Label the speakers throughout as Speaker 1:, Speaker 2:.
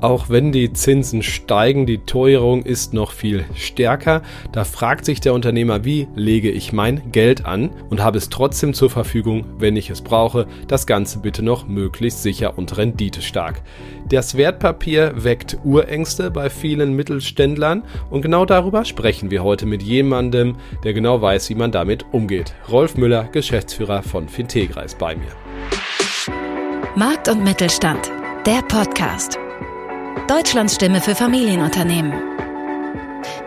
Speaker 1: Auch wenn die Zinsen steigen, die Teuerung ist noch viel stärker. Da fragt sich der Unternehmer, wie lege ich mein Geld an und habe es trotzdem zur Verfügung, wenn ich es brauche. Das Ganze bitte noch möglichst sicher und renditestark. Das Wertpapier weckt Urängste bei vielen Mittelständlern und genau darüber sprechen wir heute mit jemandem, der genau weiß, wie man damit umgeht. Rolf Müller, Geschäftsführer von Fintegra ist bei mir.
Speaker 2: Markt und Mittelstand, der Podcast. Deutschlands Stimme für Familienunternehmen.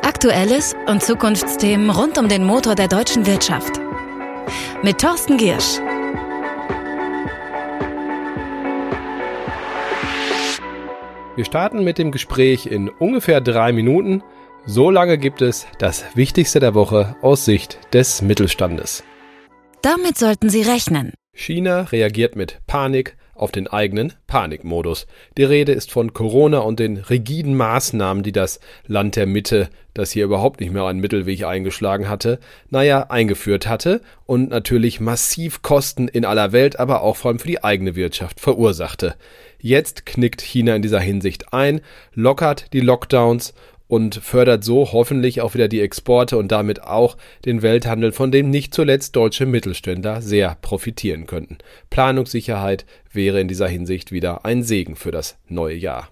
Speaker 2: Aktuelles und Zukunftsthemen rund um den Motor der deutschen Wirtschaft. Mit Thorsten Giersch.
Speaker 1: Wir starten mit dem Gespräch in ungefähr drei Minuten. So lange gibt es das Wichtigste der Woche aus Sicht des Mittelstandes.
Speaker 2: Damit sollten Sie rechnen.
Speaker 1: China reagiert mit Panik auf den eigenen Panikmodus. Die Rede ist von Corona und den rigiden Maßnahmen, die das Land der Mitte, das hier überhaupt nicht mehr einen Mittelweg eingeschlagen hatte, naja, eingeführt hatte und natürlich massiv Kosten in aller Welt, aber auch vor allem für die eigene Wirtschaft verursachte. Jetzt knickt China in dieser Hinsicht ein, lockert die Lockdowns und fördert so hoffentlich auch wieder die Exporte und damit auch den Welthandel, von dem nicht zuletzt deutsche Mittelständler sehr profitieren könnten. Planungssicherheit wäre in dieser Hinsicht wieder ein Segen für das neue Jahr.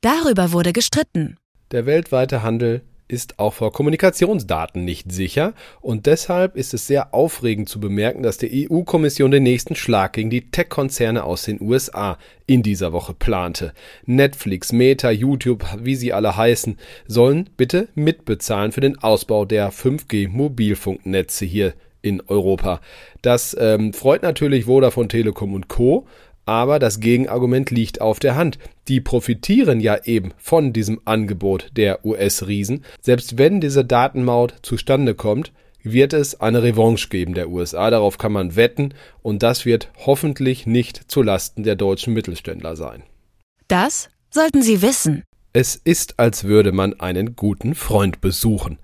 Speaker 2: Darüber wurde gestritten.
Speaker 1: Der weltweite Handel ist auch vor Kommunikationsdaten nicht sicher und deshalb ist es sehr aufregend zu bemerken, dass die EU-Kommission den nächsten Schlag gegen die Tech-Konzerne aus den USA in dieser Woche plante. Netflix, Meta, YouTube, wie sie alle heißen, sollen bitte mitbezahlen für den Ausbau der 5G-Mobilfunknetze hier in Europa. Das ähm, freut natürlich Vodafone Telekom und Co., aber das Gegenargument liegt auf der Hand. Die profitieren ja eben von diesem Angebot der US-Riesen. Selbst wenn diese Datenmaut zustande kommt, wird es eine Revanche geben der USA. Darauf kann man wetten. Und das wird hoffentlich nicht zulasten der deutschen Mittelständler sein.
Speaker 2: Das sollten Sie wissen.
Speaker 1: Es ist, als würde man einen guten Freund besuchen.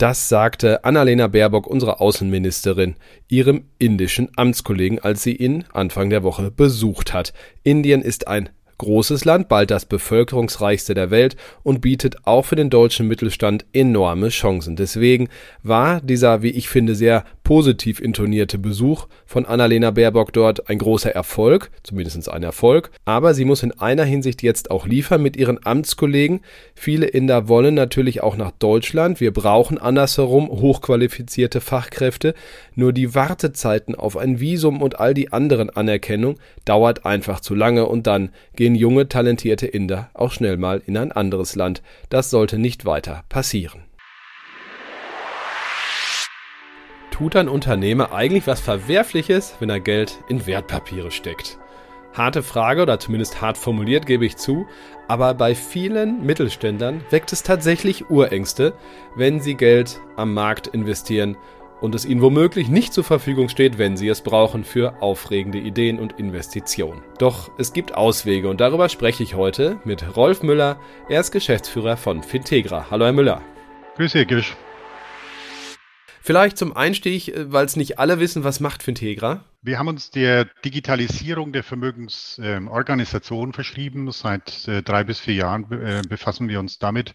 Speaker 1: Das sagte Annalena Baerbock, unsere Außenministerin, ihrem indischen Amtskollegen, als sie ihn Anfang der Woche besucht hat. Indien ist ein großes Land, bald das bevölkerungsreichste der Welt und bietet auch für den deutschen Mittelstand enorme Chancen. Deswegen war dieser, wie ich finde, sehr positiv intonierte Besuch von Annalena Baerbock dort ein großer Erfolg, zumindest ein Erfolg. Aber sie muss in einer Hinsicht jetzt auch liefern mit ihren Amtskollegen. Viele Inder wollen natürlich auch nach Deutschland. Wir brauchen andersherum hochqualifizierte Fachkräfte. Nur die Wartezeiten auf ein Visum und all die anderen Anerkennung dauert einfach zu lange und dann gehen junge, talentierte Inder auch schnell mal in ein anderes Land. Das sollte nicht weiter passieren. Tut ein Unternehmer eigentlich was Verwerfliches, wenn er Geld in Wertpapiere steckt? Harte Frage oder zumindest hart formuliert, gebe ich zu, aber bei vielen Mittelständlern weckt es tatsächlich Urängste, wenn sie Geld am Markt investieren und es ihnen womöglich nicht zur Verfügung steht, wenn sie es brauchen für aufregende Ideen und Investitionen. Doch es gibt Auswege und darüber spreche ich heute mit Rolf Müller. Er ist Geschäftsführer von Fintegra. Hallo Herr Müller.
Speaker 3: Grüß Sie, Gisch.
Speaker 1: Vielleicht zum Einstieg, äh, weil es nicht alle wissen, was macht Fintegra?
Speaker 3: Wir haben uns der Digitalisierung der Vermögensorganisation äh, verschrieben. Seit äh, drei bis vier Jahren äh, befassen wir uns damit,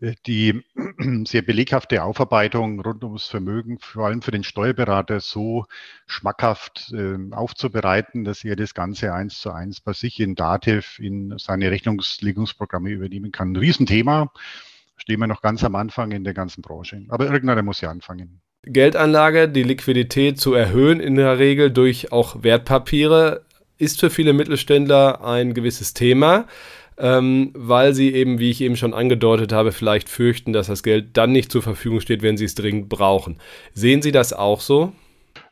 Speaker 3: äh, die sehr beleghafte Aufarbeitung rund ums Vermögen, vor allem für den Steuerberater, so schmackhaft ähm, aufzubereiten, dass er das Ganze eins zu eins bei sich in Dativ in seine Rechnungslegungsprogramme übernehmen kann. Ein Riesenthema stehen wir noch ganz am Anfang in der ganzen Branche. Aber irgendeiner muss ja anfangen.
Speaker 1: Geldanlage, die Liquidität zu erhöhen, in der Regel durch auch Wertpapiere, ist für viele Mittelständler ein gewisses Thema, ähm, weil sie eben, wie ich eben schon angedeutet habe, vielleicht fürchten, dass das Geld dann nicht zur Verfügung steht, wenn sie es dringend brauchen. Sehen Sie das auch so?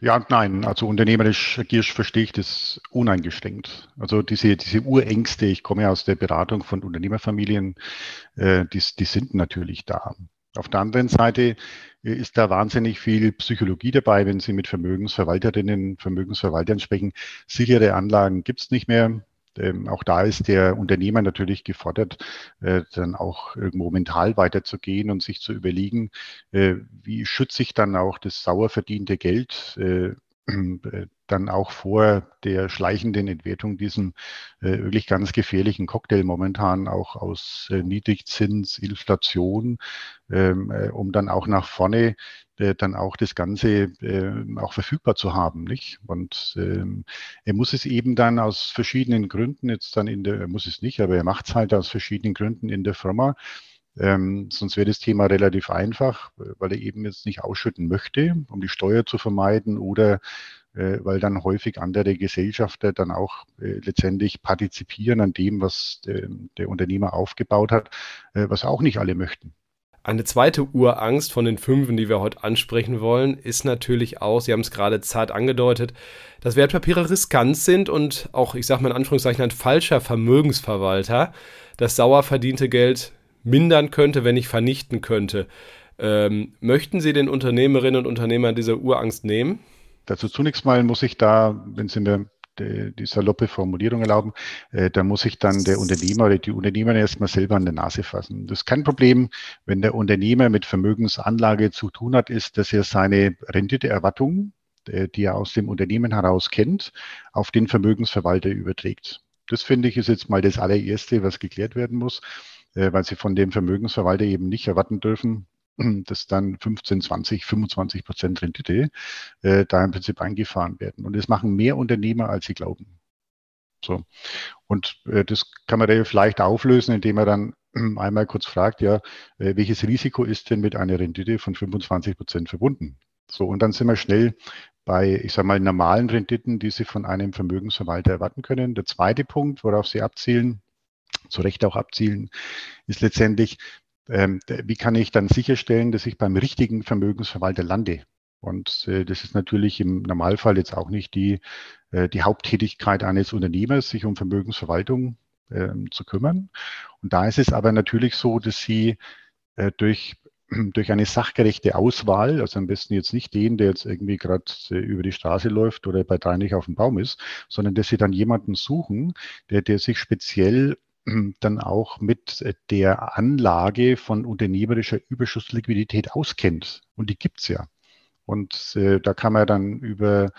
Speaker 3: Ja und nein. Also unternehmerisch Giersch verstehe ich das uneingeschränkt. Also diese, diese Urängste, ich komme ja aus der Beratung von Unternehmerfamilien, äh, die, die sind natürlich da. Auf der anderen Seite äh, ist da wahnsinnig viel Psychologie dabei, wenn Sie mit Vermögensverwalterinnen, Vermögensverwaltern sprechen. Sichere Anlagen gibt es nicht mehr ähm, auch da ist der Unternehmer natürlich gefordert, äh, dann auch irgendwo mental weiterzugehen und sich zu überlegen, äh, wie schütze ich dann auch das sauer verdiente Geld, äh, dann auch vor der schleichenden Entwertung diesen äh, wirklich ganz gefährlichen Cocktail momentan auch aus äh, Niedrigzins, Inflation, ähm, äh, um dann auch nach vorne äh, dann auch das Ganze äh, auch verfügbar zu haben, nicht? Und ähm, er muss es eben dann aus verschiedenen Gründen jetzt dann in der, er muss es nicht, aber er macht es halt aus verschiedenen Gründen in der Firma ähm, sonst wäre das Thema relativ einfach, weil er eben jetzt nicht ausschütten möchte, um die Steuer zu vermeiden oder äh, weil dann häufig andere Gesellschafter dann auch äh, letztendlich partizipieren an dem, was der, der Unternehmer aufgebaut hat, äh, was auch nicht alle möchten.
Speaker 1: Eine zweite Urangst von den fünf, die wir heute ansprechen wollen, ist natürlich auch, Sie haben es gerade zart angedeutet, dass Wertpapiere riskant sind und auch, ich sage mal in Anführungszeichen, ein falscher Vermögensverwalter das sauer verdiente Geld mindern könnte, wenn nicht vernichten könnte. Ähm, möchten Sie den Unternehmerinnen und Unternehmern diese Urangst nehmen?
Speaker 3: Dazu zunächst mal muss ich da, wenn Sie mir die, die saloppe Formulierung erlauben, äh, da muss ich dann der Unternehmer oder die Unternehmer erstmal selber an der Nase fassen. Das ist kein Problem, wenn der Unternehmer mit Vermögensanlage zu tun hat, ist, dass er seine Renditeerwartung, äh, die er aus dem Unternehmen heraus kennt, auf den Vermögensverwalter überträgt. Das finde ich ist jetzt mal das allererste, was geklärt werden muss. Äh, weil sie von dem Vermögensverwalter eben nicht erwarten dürfen, dass dann 15, 20, 25 Prozent Rendite äh, da im Prinzip eingefahren werden. Und das machen mehr Unternehmer, als sie glauben. So. Und äh, das kann man relativ leicht auflösen, indem man dann einmal kurz fragt, ja, äh, welches Risiko ist denn mit einer Rendite von 25 Prozent verbunden? So, und dann sind wir schnell bei, ich sage mal, normalen Renditen, die Sie von einem Vermögensverwalter erwarten können. Der zweite Punkt, worauf Sie abzielen, zu Recht auch abzielen, ist letztendlich, ähm, wie kann ich dann sicherstellen, dass ich beim richtigen Vermögensverwalter lande? Und äh, das ist natürlich im Normalfall jetzt auch nicht die, äh, die Haupttätigkeit eines Unternehmers, sich um Vermögensverwaltung äh, zu kümmern. Und da ist es aber natürlich so, dass Sie äh, durch durch eine sachgerechte Auswahl, also am besten jetzt nicht den, der jetzt irgendwie gerade über die Straße läuft oder bei drei nicht auf dem Baum ist, sondern dass sie dann jemanden suchen, der, der sich speziell dann auch mit der Anlage von unternehmerischer Überschussliquidität auskennt. Und die gibt's ja. Und äh, da kann man dann über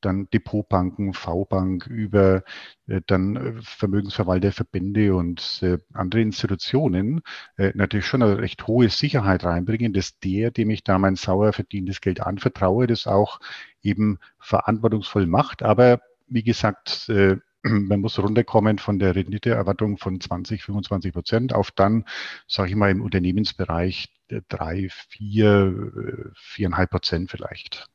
Speaker 3: dann Depotbanken, V-Bank, über äh, dann äh, Vermögensverwalter, Verbände und äh, andere Institutionen äh, natürlich schon eine recht hohe Sicherheit reinbringen, dass der, dem ich da mein sauer verdientes Geld anvertraue, das auch eben verantwortungsvoll macht. Aber wie gesagt, äh, man muss runterkommen von der Renditeerwartung von 20, 25 Prozent auf dann, sage ich mal, im Unternehmensbereich drei, vier, viereinhalb Prozent vielleicht.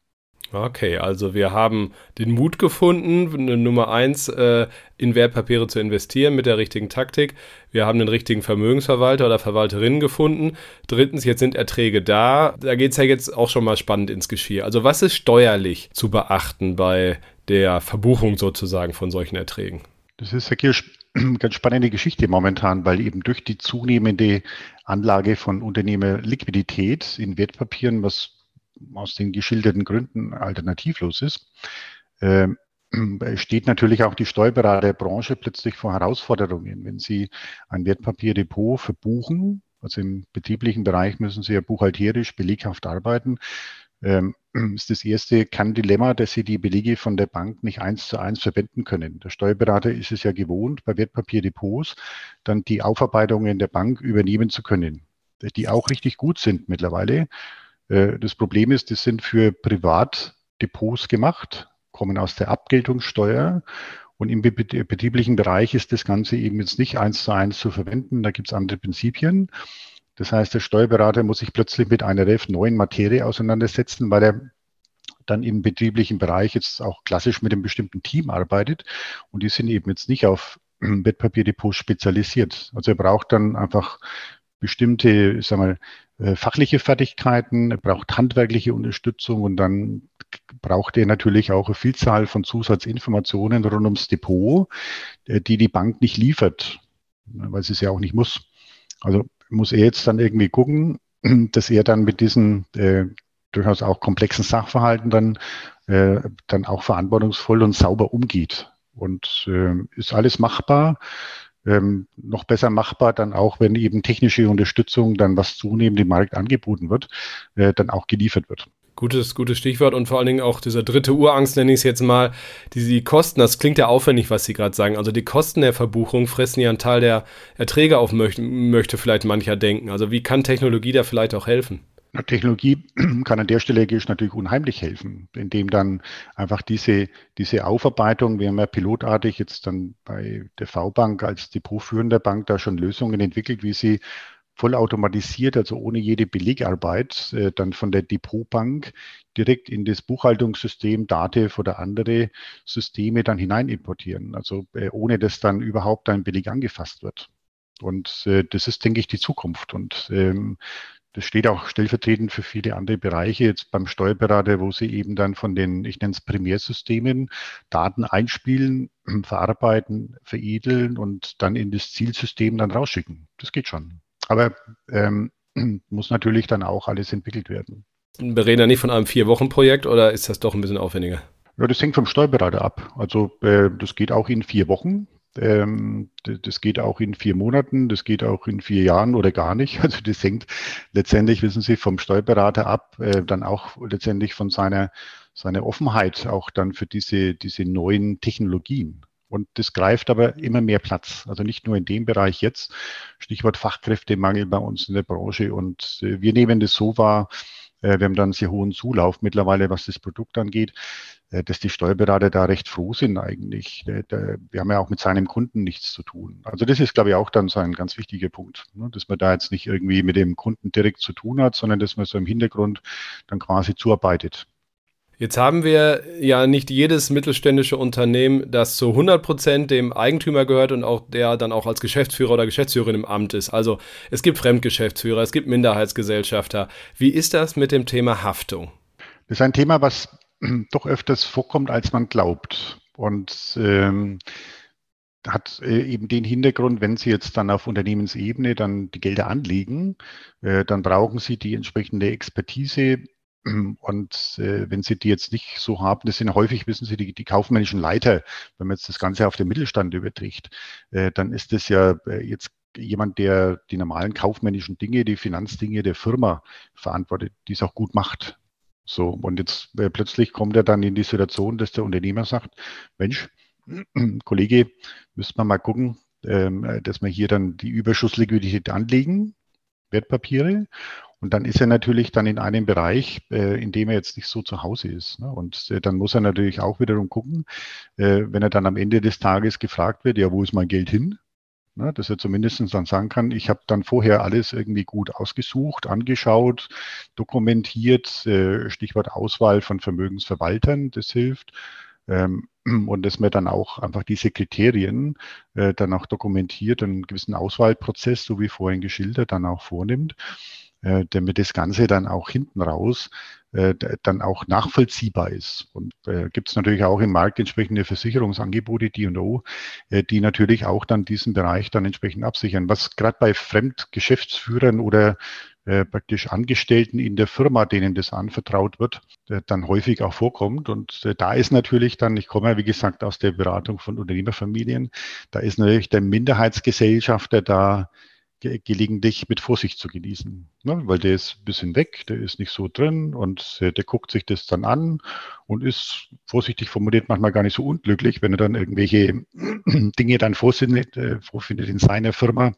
Speaker 1: Okay, also wir haben den Mut gefunden, Nummer eins, äh, in Wertpapiere zu investieren mit der richtigen Taktik. Wir haben den richtigen Vermögensverwalter oder Verwalterin gefunden. Drittens, jetzt sind Erträge da. Da geht es ja jetzt auch schon mal spannend ins Geschirr. Also was ist steuerlich zu beachten bei der Verbuchung sozusagen von solchen Erträgen?
Speaker 3: Das ist eine ganz spannende Geschichte momentan, weil eben durch die zunehmende Anlage von Unternehmerliquidität in Wertpapieren, was aus den geschilderten Gründen alternativlos ist, äh, steht natürlich auch die Steuerberaterbranche plötzlich vor Herausforderungen. Wenn Sie ein Wertpapierdepot verbuchen, also im betrieblichen Bereich müssen Sie ja buchhalterisch beleghaft arbeiten, ähm, ist das erste Kerndilemma, dass Sie die Belege von der Bank nicht eins zu eins verwenden können. Der Steuerberater ist es ja gewohnt, bei Wertpapierdepots dann die Aufarbeitungen der Bank übernehmen zu können, die auch richtig gut sind mittlerweile. Äh, das Problem ist, die sind für Privatdepots gemacht, kommen aus der Abgeltungssteuer und im betrieblichen Bereich ist das Ganze eben jetzt nicht eins zu eins zu verwenden. Da gibt es andere Prinzipien. Das heißt, der Steuerberater muss sich plötzlich mit einer relativ neuen Materie auseinandersetzen, weil er dann im betrieblichen Bereich jetzt auch klassisch mit einem bestimmten Team arbeitet. Und die sind eben jetzt nicht auf Wertpapierdepots spezialisiert. Also er braucht dann einfach bestimmte, ich sag mal, äh, fachliche Fertigkeiten, er braucht handwerkliche Unterstützung und dann braucht er natürlich auch eine Vielzahl von Zusatzinformationen rund ums Depot, äh, die die Bank nicht liefert, weil sie es ja auch nicht muss. Also muss er jetzt dann irgendwie gucken, dass er dann mit diesen äh, durchaus auch komplexen Sachverhalten dann, äh, dann auch verantwortungsvoll und sauber umgeht. Und äh, ist alles machbar ähm, noch besser machbar, dann auch, wenn eben technische Unterstützung dann was zunehmend im Markt angeboten wird, äh, dann auch geliefert wird.
Speaker 1: Gutes, gutes Stichwort und vor allen Dingen auch diese dritte Urangst, nenne ich es jetzt mal, die, die Kosten, das klingt ja aufwendig, was Sie gerade sagen. Also die Kosten der Verbuchung fressen ja einen Teil der Erträge auf, möchte, möchte vielleicht mancher denken. Also wie kann Technologie da vielleicht auch helfen?
Speaker 3: Technologie kann an der Stelle natürlich unheimlich helfen, indem dann einfach diese, diese Aufarbeitung, wir haben ja pilotartig jetzt dann bei der V-Bank als depotführender Bank da schon Lösungen entwickelt, wie sie vollautomatisiert, also ohne jede Belegarbeit, äh, dann von der Depotbank direkt in das Buchhaltungssystem DATEV oder andere Systeme dann hinein importieren. Also äh, ohne dass dann überhaupt ein Beleg angefasst wird. Und äh, das ist, denke ich, die Zukunft. Und ähm, das steht auch stellvertretend für viele andere Bereiche, jetzt beim Steuerberater, wo sie eben dann von den, ich nenne es Primärsystemen, Daten einspielen, verarbeiten, veredeln und dann in das Zielsystem dann rausschicken. Das geht schon. Aber ähm, muss natürlich dann auch alles entwickelt werden.
Speaker 1: Wir reden ja nicht von einem Vier-Wochen-Projekt oder ist das doch ein bisschen aufwendiger?
Speaker 3: Ja, das hängt vom Steuerberater ab. Also äh, das geht auch in vier Wochen. Ähm, das geht auch in vier Monaten, das geht auch in vier Jahren oder gar nicht. Also das hängt letztendlich, wissen Sie, vom Steuerberater ab, äh, dann auch letztendlich von seiner, seiner Offenheit auch dann für diese, diese neuen Technologien. Und das greift aber immer mehr Platz. Also nicht nur in dem Bereich jetzt. Stichwort Fachkräftemangel bei uns in der Branche. Und äh, wir nehmen das so wahr, äh, wir haben dann einen sehr hohen Zulauf mittlerweile, was das Produkt angeht, äh, dass die Steuerberater da recht froh sind eigentlich. Wir haben ja auch mit seinem Kunden nichts zu tun. Also das ist, glaube ich, auch dann so ein ganz wichtiger Punkt, ne, dass man da jetzt nicht irgendwie mit dem Kunden direkt zu tun hat, sondern dass man so im Hintergrund dann quasi zuarbeitet.
Speaker 1: Jetzt haben wir ja nicht jedes mittelständische Unternehmen, das zu 100 Prozent dem Eigentümer gehört und auch der dann auch als Geschäftsführer oder Geschäftsführerin im Amt ist. Also es gibt Fremdgeschäftsführer, es gibt Minderheitsgesellschafter. Wie ist das mit dem Thema Haftung?
Speaker 3: Das ist ein Thema, was doch öfters vorkommt, als man glaubt. Und ähm, hat äh, eben den Hintergrund, wenn Sie jetzt dann auf Unternehmensebene dann die Gelder anlegen, äh, dann brauchen Sie die entsprechende Expertise und äh, wenn Sie die jetzt nicht so haben, das sind häufig, wissen Sie, die, die kaufmännischen Leiter, wenn man jetzt das Ganze auf den Mittelstand überträgt, äh, dann ist das ja äh, jetzt jemand, der die normalen kaufmännischen Dinge, die Finanzdinge der Firma verantwortet, die es auch gut macht. So, und jetzt äh, plötzlich kommt er dann in die Situation, dass der Unternehmer sagt, Mensch, Kollege, müsste man mal gucken, ähm, dass wir hier dann die Überschussliquidität anlegen, Wertpapiere und dann ist er natürlich dann in einem Bereich, äh, in dem er jetzt nicht so zu Hause ist. Ne? Und äh, dann muss er natürlich auch wiederum gucken, äh, wenn er dann am Ende des Tages gefragt wird, ja, wo ist mein Geld hin? Ne? Dass er zumindest dann sagen kann, ich habe dann vorher alles irgendwie gut ausgesucht, angeschaut, dokumentiert, äh, Stichwort Auswahl von Vermögensverwaltern, das hilft. Ähm, und dass man dann auch einfach diese Kriterien äh, dann auch dokumentiert, einen gewissen Auswahlprozess, so wie vorhin geschildert, dann auch vornimmt äh, damit das Ganze dann auch hinten raus äh, dann auch nachvollziehbar ist. Und äh, gibt es natürlich auch im Markt entsprechende Versicherungsangebote, die und O, äh, die natürlich auch dann diesen Bereich dann entsprechend absichern. Was gerade bei Fremdgeschäftsführern oder äh, praktisch Angestellten in der Firma, denen das anvertraut wird, äh, dann häufig auch vorkommt. Und äh, da ist natürlich dann, ich komme ja wie gesagt aus der Beratung von Unternehmerfamilien, da ist natürlich der Minderheitsgesellschafter da ge gelegentlich mit Vorsicht zu genießen. Ne? Weil der ist ein bisschen weg, der ist nicht so drin und äh, der guckt sich das dann an und ist vorsichtig formuliert manchmal gar nicht so unglücklich, wenn er dann irgendwelche Dinge dann vorfindet, äh, vorfindet in seiner Firma,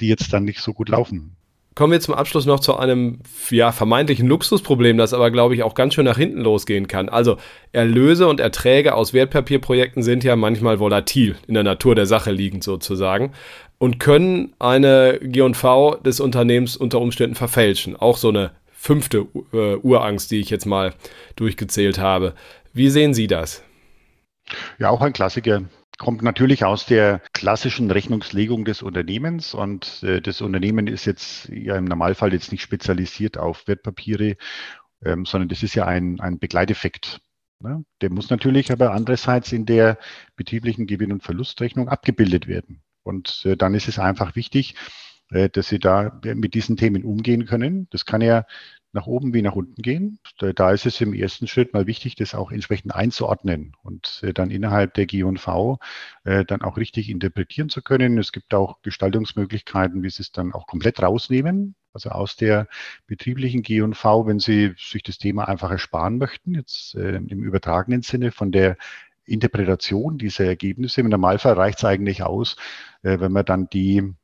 Speaker 3: die jetzt dann nicht so gut laufen.
Speaker 1: Kommen wir zum Abschluss noch zu einem ja, vermeintlichen Luxusproblem, das aber, glaube ich, auch ganz schön nach hinten losgehen kann. Also Erlöse und Erträge aus Wertpapierprojekten sind ja manchmal volatil, in der Natur der Sache liegend sozusagen und können eine G&V des Unternehmens unter Umständen verfälschen. Auch so eine fünfte äh, Urangst, die ich jetzt mal durchgezählt habe. Wie sehen Sie das?
Speaker 3: Ja, auch ein Klassiker. Kommt natürlich aus der klassischen Rechnungslegung des Unternehmens und äh, das Unternehmen ist jetzt ja im Normalfall jetzt nicht spezialisiert auf Wertpapiere, ähm, sondern das ist ja ein, ein Begleiteffekt. Ne? Der muss natürlich aber andererseits in der betrieblichen Gewinn- und Verlustrechnung abgebildet werden. Und äh, dann ist es einfach wichtig, äh, dass Sie da mit diesen Themen umgehen können. Das kann ja nach oben wie nach unten gehen. Da ist es im ersten Schritt mal wichtig, das auch entsprechend einzuordnen und äh, dann innerhalb der G&V äh, dann auch richtig interpretieren zu können. Es gibt auch Gestaltungsmöglichkeiten, wie Sie es dann auch komplett rausnehmen Also aus der betrieblichen G&V, wenn Sie sich das Thema einfach ersparen möchten, jetzt äh, im übertragenen Sinne von der Interpretation dieser Ergebnisse. Im Normalfall reicht es eigentlich aus, wenn man dann die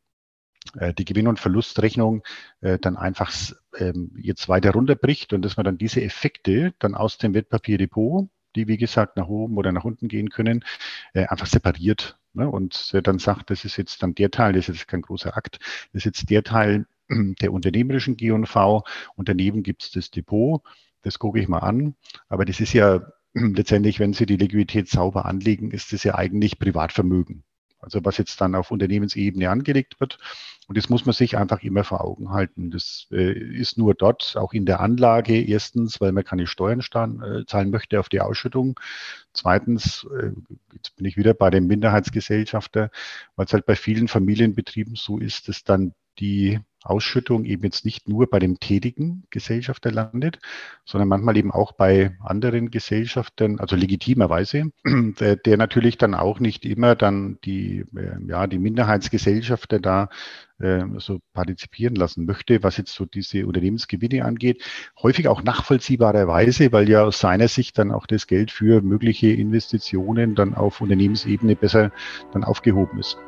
Speaker 3: die Gewinn- und Verlustrechnung äh, dann einfach ähm, jetzt weiter runterbricht und dass man dann diese Effekte dann aus dem Wertpapierdepot, die wie gesagt nach oben oder nach unten gehen können, äh, einfach separiert ne? und dann sagt, das ist jetzt dann der Teil, das ist jetzt kein großer Akt, das ist jetzt der Teil der unternehmerischen G&V und daneben gibt es das Depot, das gucke ich mal an, aber das ist ja letztendlich, wenn Sie die Liquidität sauber anlegen, ist das ja eigentlich Privatvermögen. Also was jetzt dann auf Unternehmensebene angelegt wird. Und das muss man sich einfach immer vor Augen halten. Das äh, ist nur dort, auch in der Anlage, erstens, weil man keine Steuern äh, zahlen möchte auf die Ausschüttung. Zweitens, äh, jetzt bin ich wieder bei dem Minderheitsgesellschafter, weil es halt bei vielen Familienbetrieben so ist, dass dann die Ausschüttung eben jetzt nicht nur bei dem tätigen Gesellschafter landet, sondern manchmal eben auch bei anderen Gesellschaftern, also legitimerweise, der, der natürlich dann auch nicht immer dann die, äh, ja, die Minderheitsgesellschafter da äh, so partizipieren lassen möchte, was jetzt so diese Unternehmensgewinne angeht. Häufig auch nachvollziehbarerweise, weil ja aus seiner Sicht dann auch das Geld für mögliche Investitionen dann auf Unternehmensebene besser dann aufgehoben ist.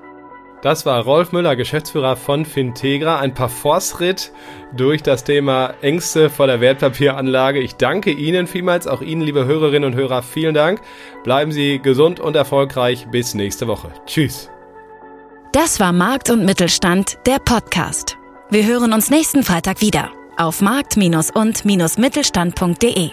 Speaker 1: Das war Rolf Müller, Geschäftsführer von Fintegra. Ein paar Forstritt durch das Thema Ängste vor der Wertpapieranlage. Ich danke Ihnen vielmals, auch Ihnen, liebe Hörerinnen und Hörer, vielen Dank. Bleiben Sie gesund und erfolgreich. Bis nächste Woche. Tschüss.
Speaker 2: Das war Markt und Mittelstand, der Podcast. Wir hören uns nächsten Freitag wieder auf markt- und-mittelstand.de.